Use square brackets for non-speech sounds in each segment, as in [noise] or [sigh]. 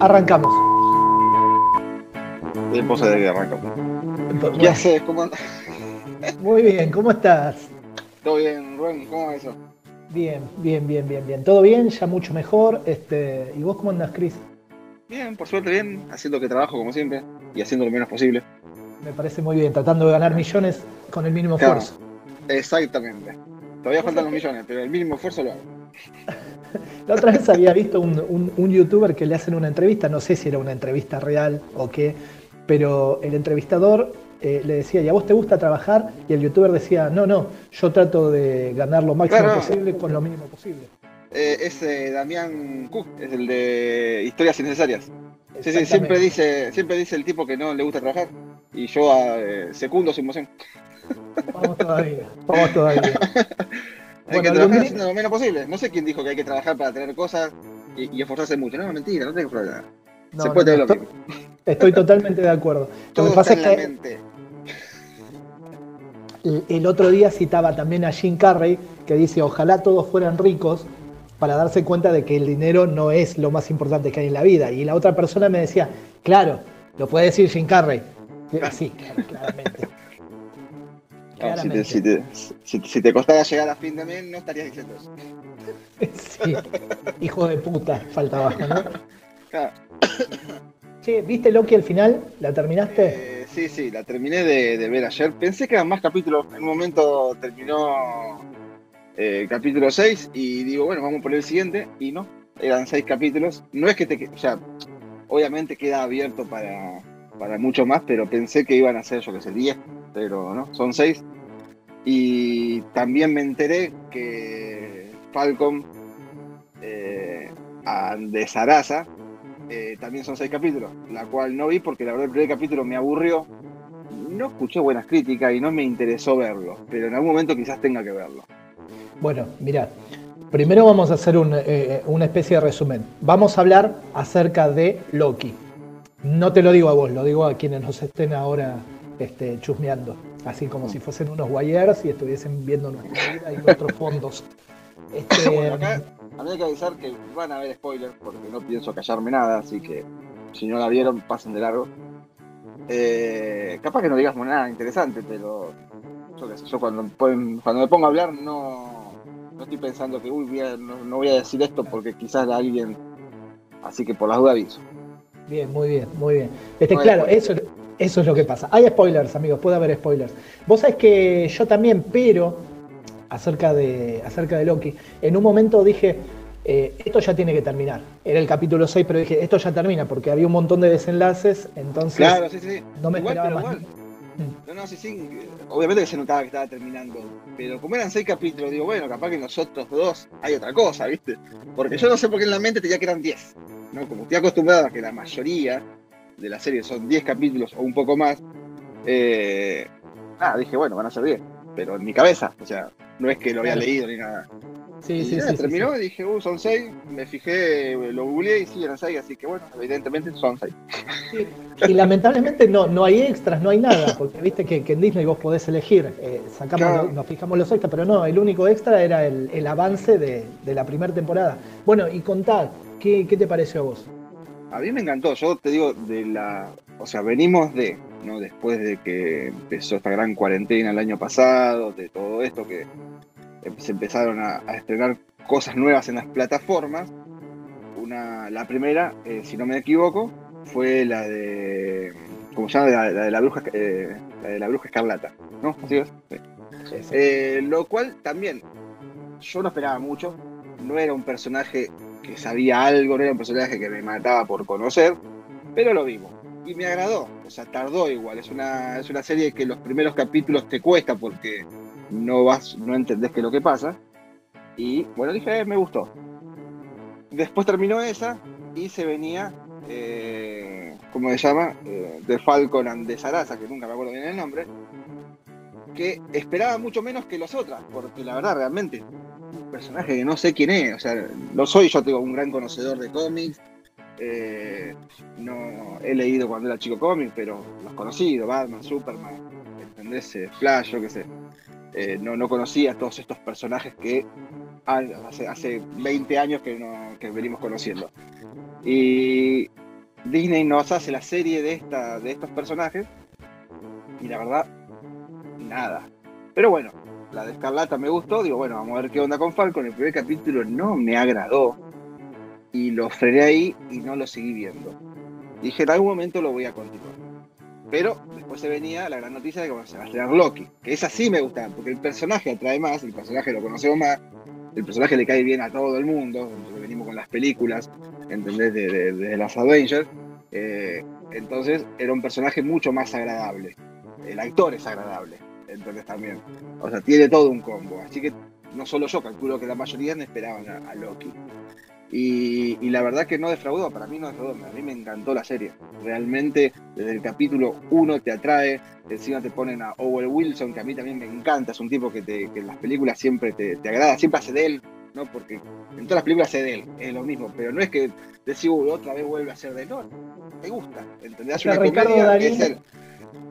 Arrancamos. Se debe arrancar. ¿Qué haces? ¿Cómo andas? Muy bien, ¿cómo estás? Todo bien, Rubén, ¿cómo va eso? Bien, bien, bien, bien, bien. Todo bien, ya mucho mejor. Este, ¿Y vos cómo andas, Cris? Bien, por suerte bien, haciendo que trabajo como siempre y haciendo lo menos posible. Me parece muy bien, tratando de ganar millones con el mínimo esfuerzo. Exactamente. Todavía faltan los millones, pero el mínimo esfuerzo lo hago. [laughs] La otra vez había visto un, un, youtuber que le hacen una entrevista, no sé si era una entrevista real o qué, pero el entrevistador eh, le decía, ¿y a vos te gusta trabajar? Y el youtuber decía, no, no, yo trato de ganar lo máximo posible con lo mínimo posible. Eh, es eh, Damián Cook, es el de Historias Innecesarias. Sí, sí, siempre dice, siempre dice el tipo que no le gusta trabajar. Y yo eh, secundo su emoción. Vamos todavía, vamos todavía. [laughs] hay que trabajar haciendo lo menos posible. No sé quién dijo que hay que trabajar para tener cosas y, esforzarse mucho. No, mentira, no tengo problema. Se puede tener lo mismo. Estoy totalmente de acuerdo. Todo lo que pasa es que el otro día citaba también a Jim Carrey que dice, ojalá todos fueran ricos para darse cuenta de que el dinero no es lo más importante que hay en la vida. Y la otra persona me decía, claro, lo puede decir Jim Carrey. [laughs] Sí, claramente. Si, te, si, te, costara llegar a fin de mes, no estarías diciendo eso. [laughs] sí, hijo de puta, faltaba, ¿no? [coughs] Che, ¿viste Loki al final? ¿La terminaste? Eh, sí, sí, la terminé de, ver ayer. Pensé que eran más capítulos. En un momento terminó eh, capítulo 6 y digo, bueno, vamos por el siguiente. Y no, eran 6 capítulos. No es que te. O sea, obviamente queda abierto para, para mucho más, pero pensé que iban a ser, yo que sé, 10. Pero no, son 6. Y también me enteré que Falcon eh, de Sarasa eh, también son seis capítulos, la cual no vi porque la verdad el primer capítulo me aburrió. No escuché buenas críticas y no me interesó verlo, pero en algún momento quizás tenga que verlo. Bueno, mira, primero vamos a hacer eh, una especie de resumen. Vamos a hablar acerca de Loki. No te lo digo a vos, lo digo a quienes nos estén ahora este, chusmeando, así como si fuesen unos guayers y estuviesen viendo nuestra vida y nuestros fondos. [laughs] Este, a mí hay que avisar que van a haber spoilers porque no pienso callarme nada, así que si no la vieron, pasen de largo. Eh, capaz que no digamos nada interesante, pero yo, qué sé, yo cuando, cuando me pongo a hablar no, no estoy pensando que uy, no, voy a decir esto porque quizás alguien. Así que por las dudas aviso. Bien, muy bien, muy bien. Este, claro, eso, eso es lo que pasa. Hay spoilers, amigos, puede haber spoilers. Vos sabés que yo también, pero acerca de, acerca de Loki. En un momento dije, eh, esto ya tiene que terminar. Era el capítulo 6, pero dije, esto ya termina, porque había un montón de desenlaces, entonces claro, sí, sí. no me esperaba más. No, no, sí, sí. Obviamente que se notaba que estaba terminando. Pero como eran seis capítulos, digo, bueno, capaz que nosotros dos hay otra cosa, ¿viste? Porque yo no sé por qué en la mente tenía que eran 10. ¿no? Como estoy acostumbrado a que la mayoría de la serie son 10 capítulos o un poco más, eh, nada, dije, bueno, van a ser 10. Pero en mi cabeza, o sea, no es que lo había leído ni nada. Sí, sí, sí. Terminó y dije, uh, son seis. Me fijé, lo googleé y sí, eran seis, así que bueno, evidentemente son seis. Y lamentablemente no, no hay extras, no hay nada, porque viste que, en Disney vos podés elegir, eh, sacamos, nos fijamos los extras, pero no, el único extra era el, avance de, la primera temporada. Bueno, y contad, ¿qué, ¿qué te pareció a vos? A mí me encantó, yo te digo, de la. O sea, venimos de, ¿no? Después de que empezó esta gran cuarentena el año pasado, de todo esto que se empezaron a, estrenar cosas nuevas en las plataformas. Una, la primera, eh, si no me equivoco, fue la de. ¿Cómo se llama? La, de la bruja eh, la de la bruja escarlata, ¿no? ¿Así es? Eh, lo cual también yo no esperaba mucho. No era un personaje que sabía algo, no era un personaje que me mataba por conocer, pero lo vimos. Y me agradó, o sea, tardó igual. Es una, es una serie que los primeros capítulos te cuesta porque no vas, no entendés qué es lo que pasa. Y bueno, dije, eh, me gustó. Después terminó esa y se venía, eh, ¿cómo se llama? Eh, de Falcon and de Sarasa, que nunca me acuerdo bien el nombre, que esperaba mucho menos que los otras, porque la verdad, realmente, un personaje que no sé quién es, o sea, no soy yo, tengo un gran conocedor de cómics, no he leído cuando era chico cómics, pero los conocido, Batman, Superman, ¿entendés? Flash, yo qué sé. Eh, no, no conocía todos estos personajes que hace, hace 20 años que, venimos conociendo. Y Disney nos hace la serie de, esta, de estos personajes y la verdad, nada. Pero bueno, la de Escarlata me gustó, digo, bueno, vamos a ver qué onda con Falcon. El primer capítulo no me agradó y lo frené ahí y no lo seguí viendo. Dije, en algún momento lo voy a continuar. Pero después se venía la gran noticia de que se va a estrenar Loki, que esa sí me gusta, porque el personaje atrae más, el personaje lo conocemos más, el personaje le cae bien a todo el mundo, venimos con las películas, ¿entendés? De, las Avengers. Eh, entonces era un personaje mucho más agradable. El actor es agradable, entonces también. O sea, tiene todo un combo. Así que no solo yo, calculo que la mayoría no esperaban a Loki. Y, la verdad que no defraudó, para mí no defraudó, a mí me encantó la serie. Realmente desde el capítulo 1 te atrae, encima te ponen a Owen Wilson, que a mí también me encanta, es un tipo que, te, en las películas siempre te, agrada, siempre hace de él, ¿no? Porque en todas las películas hace de él, es lo mismo, pero no es que decís, otra vez vuelve a ser de él, no, te gusta, ¿entendés? Una comedia, es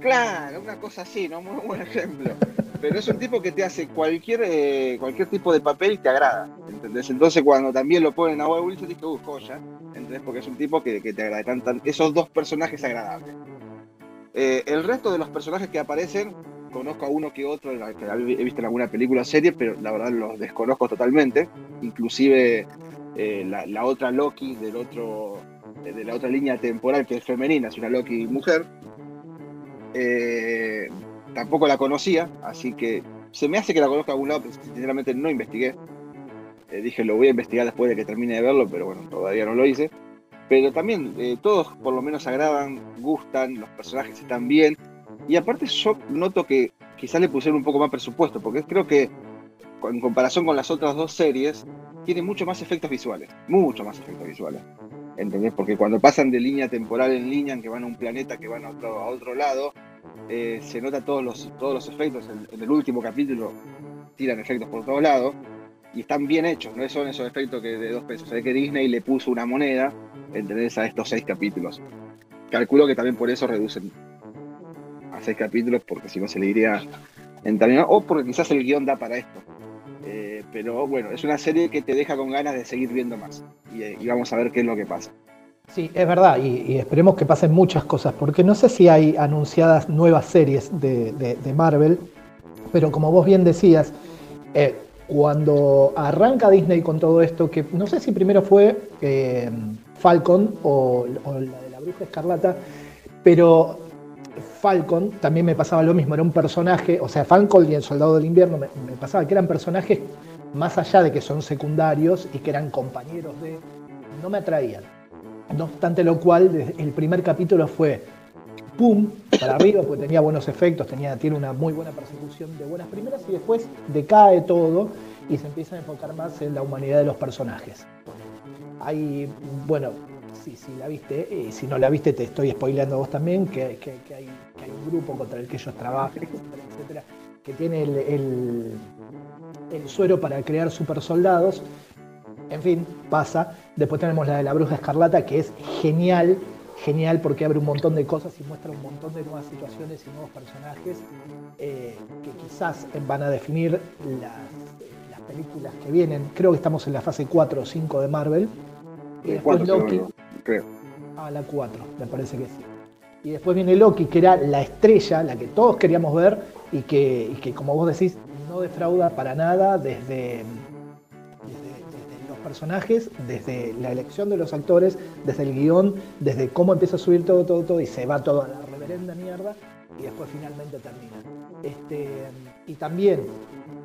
Claro, una cosa así, ¿no? Muy buen ejemplo. Pero es un tipo que te hace cualquier, eh, cualquier tipo de papel y te agrada, ¿entendés? Entonces cuando también lo ponen a Owen Wilson, dices, uh, joya, ¿entendés? Porque es un tipo que, te agrada. Tan, esos dos personajes agradables. Eh, el resto de los personajes que aparecen, conozco a uno que otro, que he visto en alguna película o serie, pero la verdad los desconozco totalmente. Inclusive eh, la, otra Loki del otro, de la otra línea temporal que es femenina, es una Loki mujer. Eh, tampoco la conocía, así que se me hace que la conozca a algún lado, pero sinceramente no investigué. Eh, dije, lo voy a investigar después de que termine de verlo, pero bueno, todavía no lo hice. Pero también eh, todos por lo menos agradan, gustan, los personajes están bien. Y aparte yo noto que quizás le pusieron un poco más presupuesto, porque creo que en comparación con las otras dos series, tiene mucho más efectos visuales, mucho más efectos visuales. ¿Entendés? Porque cuando pasan de línea temporal en línea, en que van a un planeta, que van a otro, a otro lado, eh, se nota todos los, todos los efectos. En, el último capítulo tiran efectos por todos lados y están bien hechos, no son esos efectos que de dos pesos. Es que Disney le puso una moneda, ¿entendés? A estos seis capítulos. Calculo que también por eso reducen a seis capítulos, porque si no se le iría en terminar, o porque quizás el guion da para esto. Eh, pero bueno, es una serie que te deja con ganas de seguir viendo más. Y, vamos a ver qué es lo que pasa. Sí, es verdad, y, esperemos que pasen muchas cosas, porque no sé si hay anunciadas nuevas series de, Marvel, pero como vos bien decías, eh, cuando arranca Disney con todo esto, que no sé si primero fue eh, Falcon o, la de la Bruja Escarlata, pero Falcon también me pasaba lo mismo, era un personaje, o sea, Falcon y el Soldado del Invierno me, pasaba que eran personajes más allá de que son secundarios y que eran compañeros de, no me atraían. No obstante lo cual, el primer capítulo fue pum, para arriba, porque tenía buenos efectos, tenía, tiene una muy buena persecución de buenas primeras y después decae todo y se empieza a enfocar más en la humanidad de los personajes. Hay, bueno, si, la viste, y si no la viste te estoy spoileando vos también, que, hay, un grupo contra el que ellos trabajan, etcétera, que tiene el, suero para crear super soldados. En fin, pasa. Después tenemos la de la bruja escarlata, que es genial, genial porque abre un montón de cosas y muestra un montón de nuevas situaciones y nuevos personajes eh, que quizás van a definir las, las, películas que vienen. Creo que estamos en la fase 4 o 5 de Marvel. Y después Loki, creo. Ah, la 4, me parece que sí. Y después viene Loki, que era la estrella, la que todos queríamos ver y que, que como vos decís, no defrauda para nada desde, personajes, desde la elección de los actores, desde el guion, desde cómo empieza a subir todo, todo, todo y se va toda la reverenda mierda y después finalmente termina. Este, y también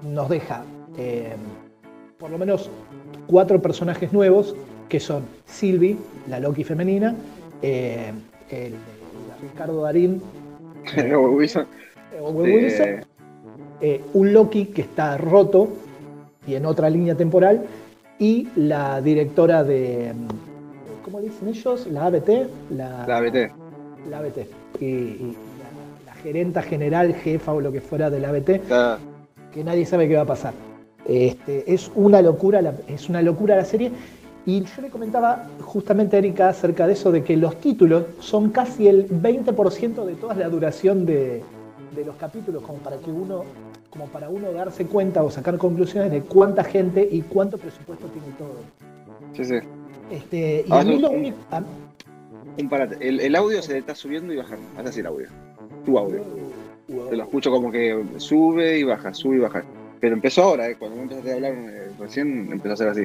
nos deja eh, por lo menos cuatro personajes nuevos que son Sylvie, la Loki femenina, eh, el, Ricardo Darín, [laughs] Wilson, eh, un Loki que está roto y en otra línea temporal, y la directora de, ¿cómo dicen ellos? La ABT. La, ABT. La ABT. Y, la, gerenta general, jefa o lo que fuera de la ABT, que nadie sabe qué va a pasar. Este, es una locura, es una locura la serie y yo le comentaba justamente a Erika acerca de eso, de que los títulos son casi el 20% de toda la duración de, los capítulos, como para que uno, como para uno darse cuenta o sacar conclusiones de cuánta gente y cuánto presupuesto tiene todo. Sí, sí. Este, y a mí lo único. Un parate. El, audio se le está subiendo y bajando. Haz así el audio. Tu audio. Te lo escucho como que sube y baja, sube y baja. Pero empezó ahora, ¿eh? cuando empezaste a hablar eh, recién empezó a ser así.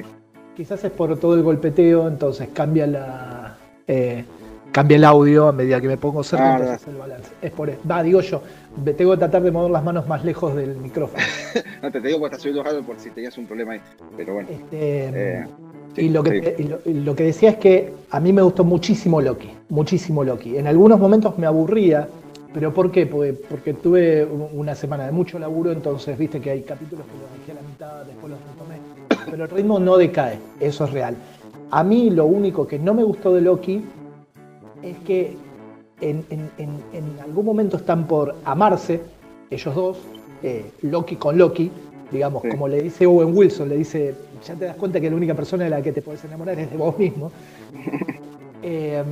Quizás es por todo el golpeteo, entonces cambia la. Eh, cambia el audio a medida que me pongo cerca, ah, el balance. Es por eso. Va, digo yo, tengo que tratar de mover las manos más lejos del micrófono. [laughs] no, te, digo porque estás subiendo bajando por si tenías un problema ahí. Pero bueno. Este, eh, y, lo que, lo, que decía es que a mí me gustó muchísimo Loki, muchísimo Loki. En algunos momentos me aburría, pero ¿por qué? Porque, porque tuve una semana de mucho laburo, entonces viste que hay capítulos que los dejé a la mitad, después los retomé. Pero el ritmo no decae, eso es real. A mí lo único que no me gustó de Loki es que en, algún momento están por amarse, ellos dos, eh, Loki con Loki, digamos, como le dice Owen Wilson, le dice, ya te das cuenta que la única persona de la que te puedes enamorar es de vos mismo. [laughs] Eh,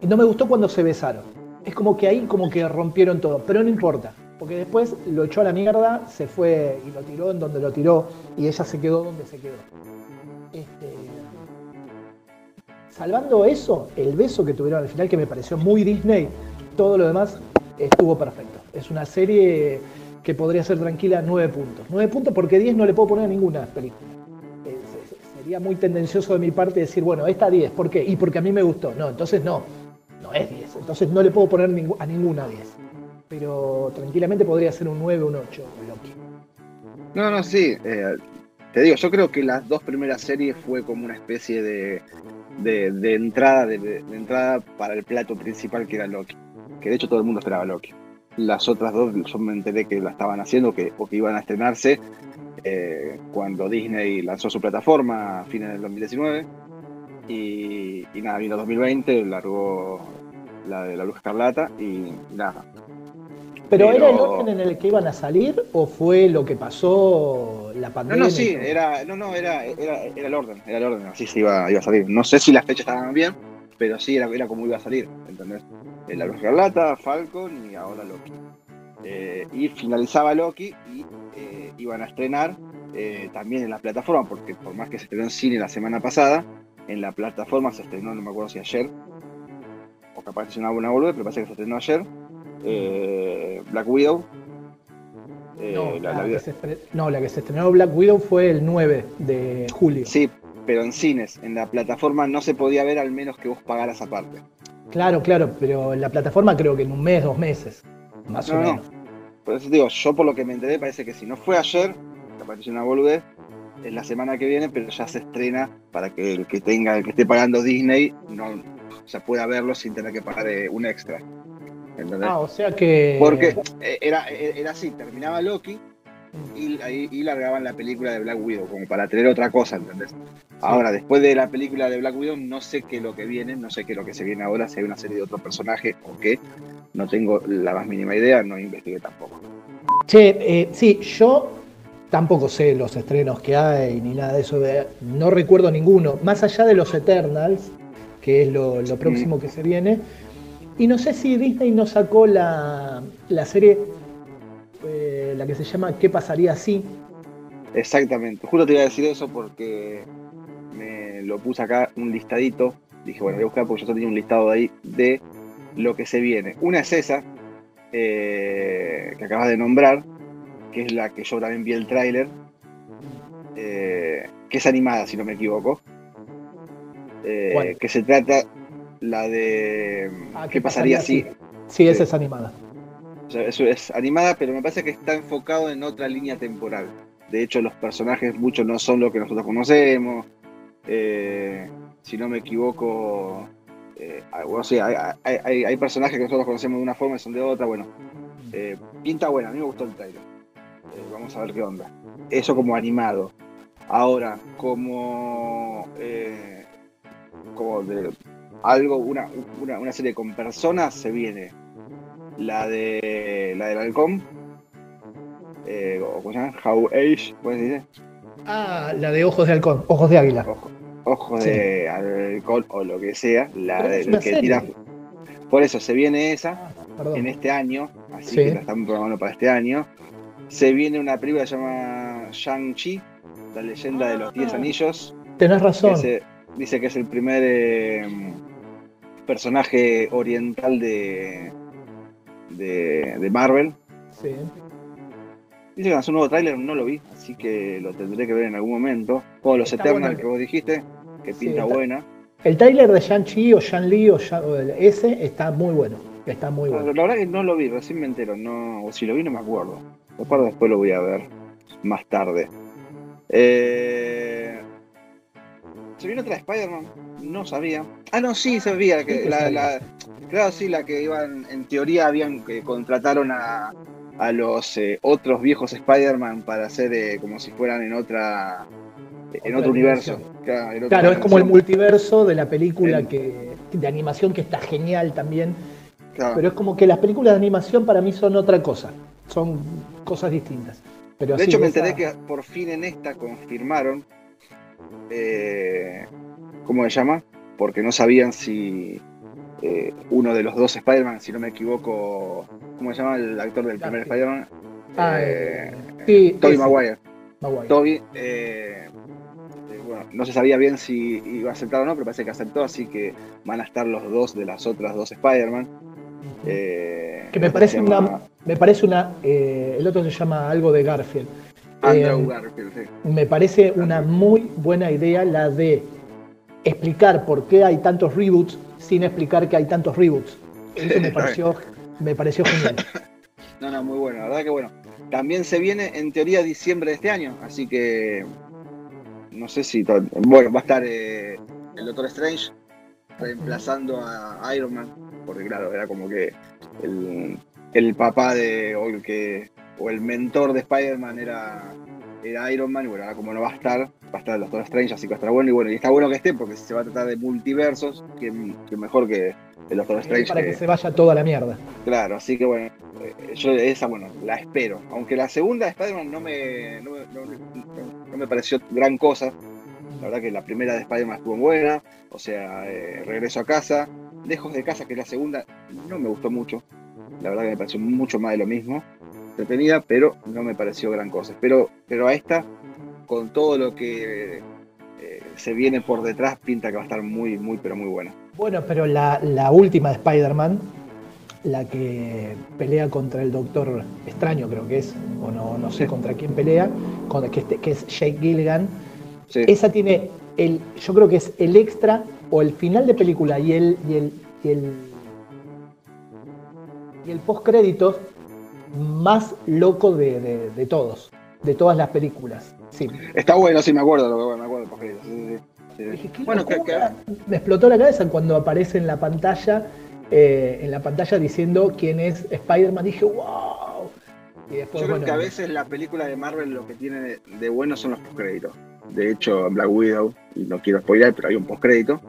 y no me gustó cuando se besaron. Es como que ahí como que rompieron todo, pero no importa, porque después lo echó a la mierda, se fue y lo tiró en donde lo tiró y ella se quedó donde se quedó. Este, salvando eso, el beso que tuvieron al final, que me pareció muy Disney, todo lo demás estuvo perfecto. Es una serie que podría ser tranquila 9 puntos. 9 puntos porque 10 no le puedo poner a ninguna película. Eh, sería muy tendencioso de mi parte decir, bueno, esta 10, ¿por qué? Y porque a mí me gustó. No, entonces no, no es 10. Entonces no le puedo poner a ninguna 10. Pero tranquilamente podría ser un 9, un 8, Loki. No, no, sí. Eh, te digo, yo creo que las dos primeras series fue como una especie de, de, entrada, de, entrada para el plato principal que era Loki. Que de hecho todo el mundo esperaba Loki. Las otras dos yo me enteré que la estaban haciendo que, o que iban a estrenarse eh, cuando Disney lanzó su plataforma a fines del 2019. Y, y nada, vino 2020, largó la de la Luz Escarlata y nada, ¿Pero, era el orden en el que iban a salir o fue lo que pasó la pandemia? No, no, sí, era, no, no, era, era, el orden, era el orden, así se iba, iba a salir. No sé si las fechas estaban bien, pero sí era, era como iba a salir, ¿entendés? La Luz Escarlata, Falcon y ahora Loki. Eh, y finalizaba Loki y eh, iban a estrenar eh, también en la plataforma, porque por más que se estrenó en cine la semana pasada, en la plataforma se estrenó, no me acuerdo si ayer, o capaz es una buena volver, pero parece que se estrenó ayer, eh, Black Widow. Eh, no, la, que se estrenó Black Widow fue el 9 de julio. Sí, pero en cines, en la plataforma no se podía ver al menos que vos pagaras aparte. Claro, claro, pero en la plataforma creo que en un mes, dos meses, más o menos. Por eso digo, yo por lo que me enteré parece que si no fue ayer, apareció una boludez, es la semana que viene, pero ya se estrena para que el que tenga, el que esté pagando Disney, no, o pueda verlo sin tener que pagar eh, un extra. Ah, o sea que. Porque eh, era, eh, era así, terminaba Loki y, y, largaban la película de Black Widow, como para tener otra cosa, ¿entendés? Ahora, después de la película de Black Widow, no sé qué es lo que viene, no sé qué es lo que se viene ahora, si hay una serie de otro personaje o qué. No tengo la más mínima idea, no investigué tampoco. Che, eh, sí, yo tampoco sé los estrenos que hay ni nada de eso. no recuerdo ninguno. Más allá de los Eternals, que es lo, próximo que se viene, y no sé si Disney no sacó la, serie, eh, la que se llama ¿Qué pasaría si? Exactamente, justo te iba a decir eso porque me lo puse acá un listadito. Dije, bueno, voy a buscar porque yo tenía un listado ahí de lo que se viene. Una es esa, eh, que acabas de nombrar, que es la que yo también vi el tráiler, eh, que es animada, si no me equivoco. que se trata la de. Ah, ¿Qué, pasaría, si.? Sí, esa es animada. eso es animada, pero me parece que está enfocado en otra línea temporal. De hecho, los personajes muchos no son lo que nosotros conocemos. Eh, si no me equivoco, eh, hay, personajes que nosotros conocemos de una forma y son de otra. Bueno, eh, pinta buena, a mí me gustó el trailer. vamos a ver qué onda. Eso como animado. Ahora, como, como de, algo, una, una, serie con personas, se viene la de la del halcón, eh, ¿cómo se llama? How Age, ¿puedes decir? Ah, la de ojos de halcón, ojos de águila. ojos de halcón o lo que sea, la del que tira. Por eso se viene esa ah, en este año, así que la estamos programando para este año. Se viene una película que se llama Shang-Chi, la leyenda de los Diez ah. Anillos. Tenés razón. dice que es el primer eh, personaje oriental de, de, Marvel. Sí. Dice que un nuevo tráiler, no lo vi, así que lo tendré que ver en algún momento. Todos los Eternals que vos dijiste, que pinta buena. El tráiler de Shang-Chi o Shang-Li o, ese está muy bueno. Está muy bueno. La verdad que no lo vi, recién me entero. No, o si lo vi no me acuerdo. Recuerdo después lo voy a ver más tarde. Eh, ¿Se viene otra Spider-Man? No sabía. Ah, no, sí, sabía. Que la, claro, sí, la que iban, en teoría habían que contrataron a, a los eh, otros viejos Spider-Man para hacer eh, como si fueran en otra en otro universo. Claro, es como el multiverso de la película que, de animación que está genial también. Pero es como que las películas de animación para mí son otra cosa, son cosas distintas. Pero de hecho me enteré que por fin en esta confirmaron, eh, ¿cómo se llama? Porque no sabían si eh, uno de los dos Spider-Man, si no me equivoco, ¿cómo se llama el actor del primer Spider-Man? Ah, eh, sí, Tobey Maguire. Toby, bueno, no se sabía bien si iba a aceptar o no, pero parece que aceptó, así que van a estar los dos de las otras dos Spider-Man. Eh, que me parece, una, me parece una. Eh, el otro se llama algo de Garfield. Andrew eh, Garfield, sí. Me parece una muy buena idea la de explicar por qué hay tantos reboots sin explicar que hay tantos reboots. Eso me [laughs] pareció, me pareció genial. No, no, muy bueno, la verdad que bueno. También se viene en teoría diciembre de este año, así que no sé si. Bueno, va a estar el Doctor Strange reemplazando a Iron Man porque claro, era como que el, papá de, o el que, o el mentor de Spider-Man era, era Iron Man, y bueno, ahora como no va a estar, va a estar el Doctor Strange, así que va a estar bueno, y bueno, y está bueno que esté, porque si se va a tratar de multiversos, que, mejor que el Doctor Strange. Para que, se vaya toda la mierda. Claro, así que bueno, eh, yo esa, bueno, la espero. Aunque la segunda de Spider-Man no me, no, me pareció gran cosa. La verdad que la primera de Spider-Man estuvo buena, o sea, eh, regreso a casa, Lejos de casa, que es la segunda, no me gustó mucho. La verdad que me pareció mucho más de lo mismo. Entretenida, pero no me pareció gran cosa. Pero, pero a esta, con todo lo que eh, se viene por detrás, pinta que va a estar muy, muy, pero muy buena. Bueno, pero la, última de Spider-Man, la que pelea contra el Doctor Extraño, creo que es, o no, no sé contra quién pelea, que, que es Jake Gilligan. Esa tiene el, yo creo que es el extra o el final de película y el, y el, y el, y el post créditos más loco de, de, todos, de todas las películas. Sí. Está bueno, sí me acuerdo, me acuerdo bueno, me explotó la cabeza cuando aparece en la pantalla, eh, en la pantalla diciendo quién es Spider-Man. Dije, wow. Y después, Yo creo que a veces la película de Marvel lo que tiene de, bueno son los postcréditos. De hecho, Black Widow, y no quiero spoiler, pero hay un postcrédito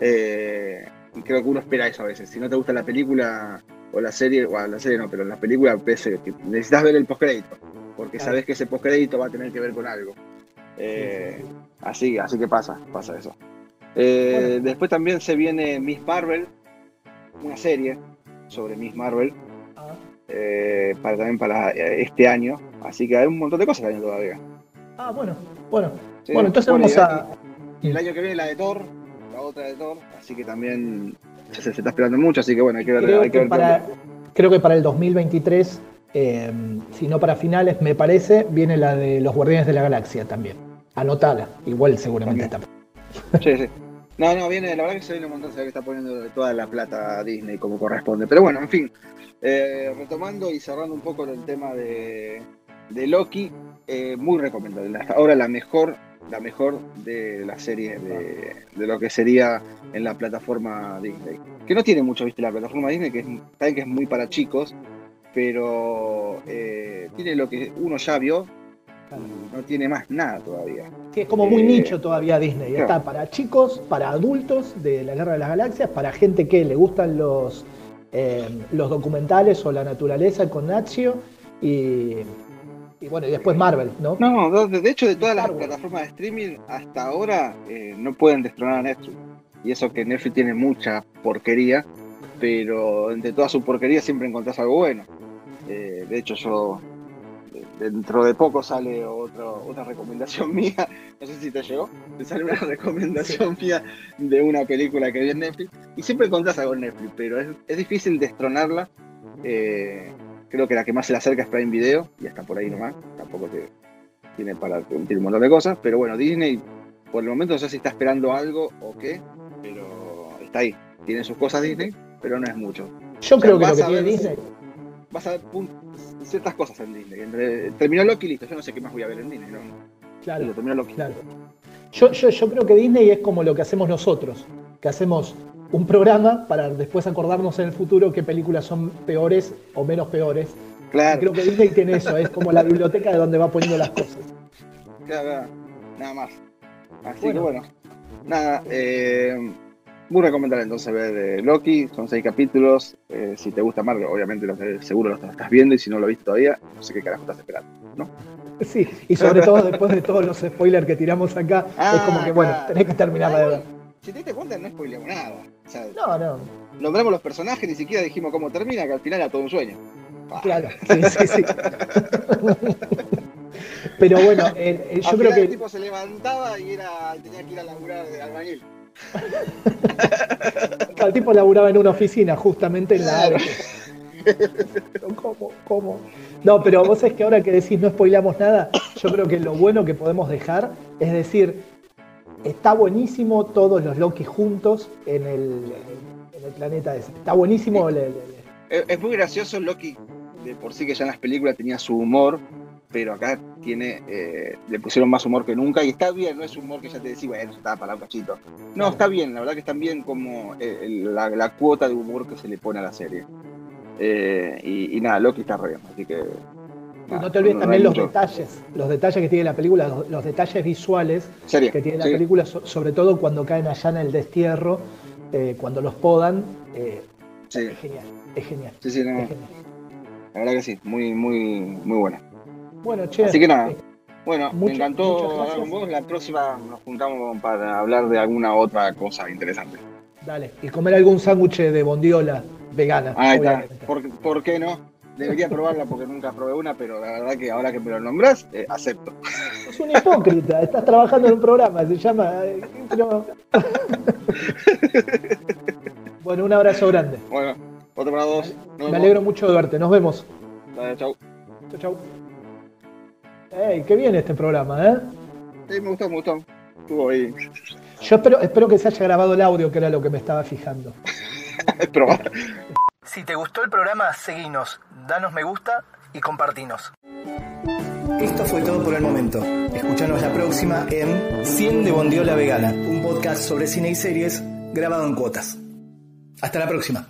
eh, creo que uno espera eso a veces. Si no te gusta la película o la serie, o la serie no, pero en la película necesitas ver el postcrédito, porque sabes que ese postcrédito va a tener que ver con algo. Eh, así, así que pasa, pasa eso. Eh, después también se viene Miss Marvel, una serie sobre Miss Marvel, ah. para también para este año. Así que hay un montón de cosas este año todavía. Ah, bueno, bueno. bueno, entonces vamos a. el año que viene la de Thor, otra de Thor, así que también se, está esperando mucho, así que bueno, hay que ver. Creo, que, para, creo que para el 2023, eh, si no para finales, me parece, viene la de los Guardianes de la Galaxia también. Anotada, igual seguramente está. Sí, sí. [laughs] No, no, viene, la verdad que se viene un montón, se ve que está poniendo toda la plata a Disney como corresponde. Pero bueno, en fin, eh, retomando y cerrando un poco el tema de, de Loki, eh, muy recomendable. Hasta ahora la mejor la mejor de la serie de, lo que sería en la plataforma Disney. Que no tiene mucho, viste, la plataforma Disney, que es, que es muy para chicos, pero eh, tiene lo que uno ya vio, no tiene más nada todavía. es como muy eh, nicho todavía Disney. Está para chicos, para adultos de la Guerra de las Galaxias, para gente que le gustan los, eh, los documentales o la naturaleza con Nazio y y bueno, y después Marvel, ¿no? No, de hecho de todas las plataformas de streaming hasta ahora eh, no pueden destronar a Netflix. Y eso que Netflix tiene mucha porquería, pero entre toda su porquería siempre encontrás algo bueno. Eh, de hecho yo, dentro de poco sale otro, otra recomendación [laughs] mía, no sé si te llegó, te sale una [laughs] recomendación mía de una película que vi en Netflix, y siempre encontrás algo en Netflix, pero es, es difícil destronarla. Eh, creo que la que más se le acerca es Prime Video, y hasta por ahí nomás, tampoco te, tiene para un montón de cosas, pero bueno, Disney por el momento no sé si está esperando algo o qué, pero está ahí. Tiene sus cosas Disney, pero no es mucho. Yo creo que lo que tiene Disney. Vas a ver ciertas cosas en Disney. terminó Loki, listo. Yo no sé qué más voy a ver en Disney. ¿no? Claro. terminó Loki. Claro. Yo, yo, yo creo que Disney es como lo que hacemos nosotros, que hacemos un programa para después acordarnos en el futuro qué películas son peores o menos peores. Claro. creo que Disney tiene eso, es como la biblioteca de donde va poniendo las cosas. Claro, nada más. Así que bueno, nada, eh, muy recomendable entonces ver eh, Loki, son seis capítulos. Eh, si te gusta Marvel, obviamente seguro lo estás viendo y si no lo viste todavía, no sé qué carajo estás esperando, ¿no? Sí, y sobre todo después de todos los spoilers que tiramos acá, es como que bueno, tenés que terminar de ver. Si te diste cuenta, no spoilamos nada. No, no. Nombramos los personajes, ni siquiera dijimos cómo termina, que al final era todo un sueño. Claro, sí, sí, sí. Pero bueno, yo creo que. El tipo se levantaba y era, tenía que ir a laburar de albañil. [laughs] el tipo laburaba en una oficina, justamente en la. ¿Cómo? ¿Cómo? No, pero vos es que ahora que decís no spoilamos nada, yo creo que lo bueno que podemos dejar es decir, está buenísimo todos los Loki juntos en el, en el planeta ese. Está buenísimo. es muy gracioso Loki, de por sí que ya en las películas tenía su humor, pero acá tiene, eh, le pusieron más humor que nunca y está bien, no es humor que ya te decís, bueno, está para un cachito. No, está bien, la verdad que están bien como eh, la, cuota de humor que se le pone a la serie. Eh, y, nada, Loki está re bien, así que... no te olvides también los detalles, los detalles que tiene la película, los, detalles visuales que tiene la película, sobre todo cuando caen allá en el destierro, cuando los podan, es genial, es genial. Sí, sí, no. La verdad que sí, muy, muy, muy buena. Bueno, che. Así que nada. Eh, bueno, me encantó hablar con vos. La próxima nos juntamos para hablar de alguna otra cosa interesante. Dale, y comer algún sándwich de bondiola vegana. Ahí está. ¿Por, qué no? Debería probarla porque nunca probé una, pero la verdad que ahora que me lo nombras, eh, acepto. Es un hipócrita, estás trabajando en un programa, se llama. Eh, bueno, un abrazo grande. Bueno, otro para dos. me alegro mucho de verte, nos vemos. Dale, chau. Chau, chau. ¡Ey, qué bien este programa, eh! Sí, me gustó, me gustó. Estuvo ahí. Yo espero, espero que se haya grabado el audio, que era lo que me estaba fijando. [laughs] Si te gustó el programa, seguinos, danos me gusta y compartinos. Esto fue todo por el momento. Escuchanos la próxima en 100 de Bondiola Vegana, un podcast sobre cine y series grabado en cuotas. Hasta la próxima.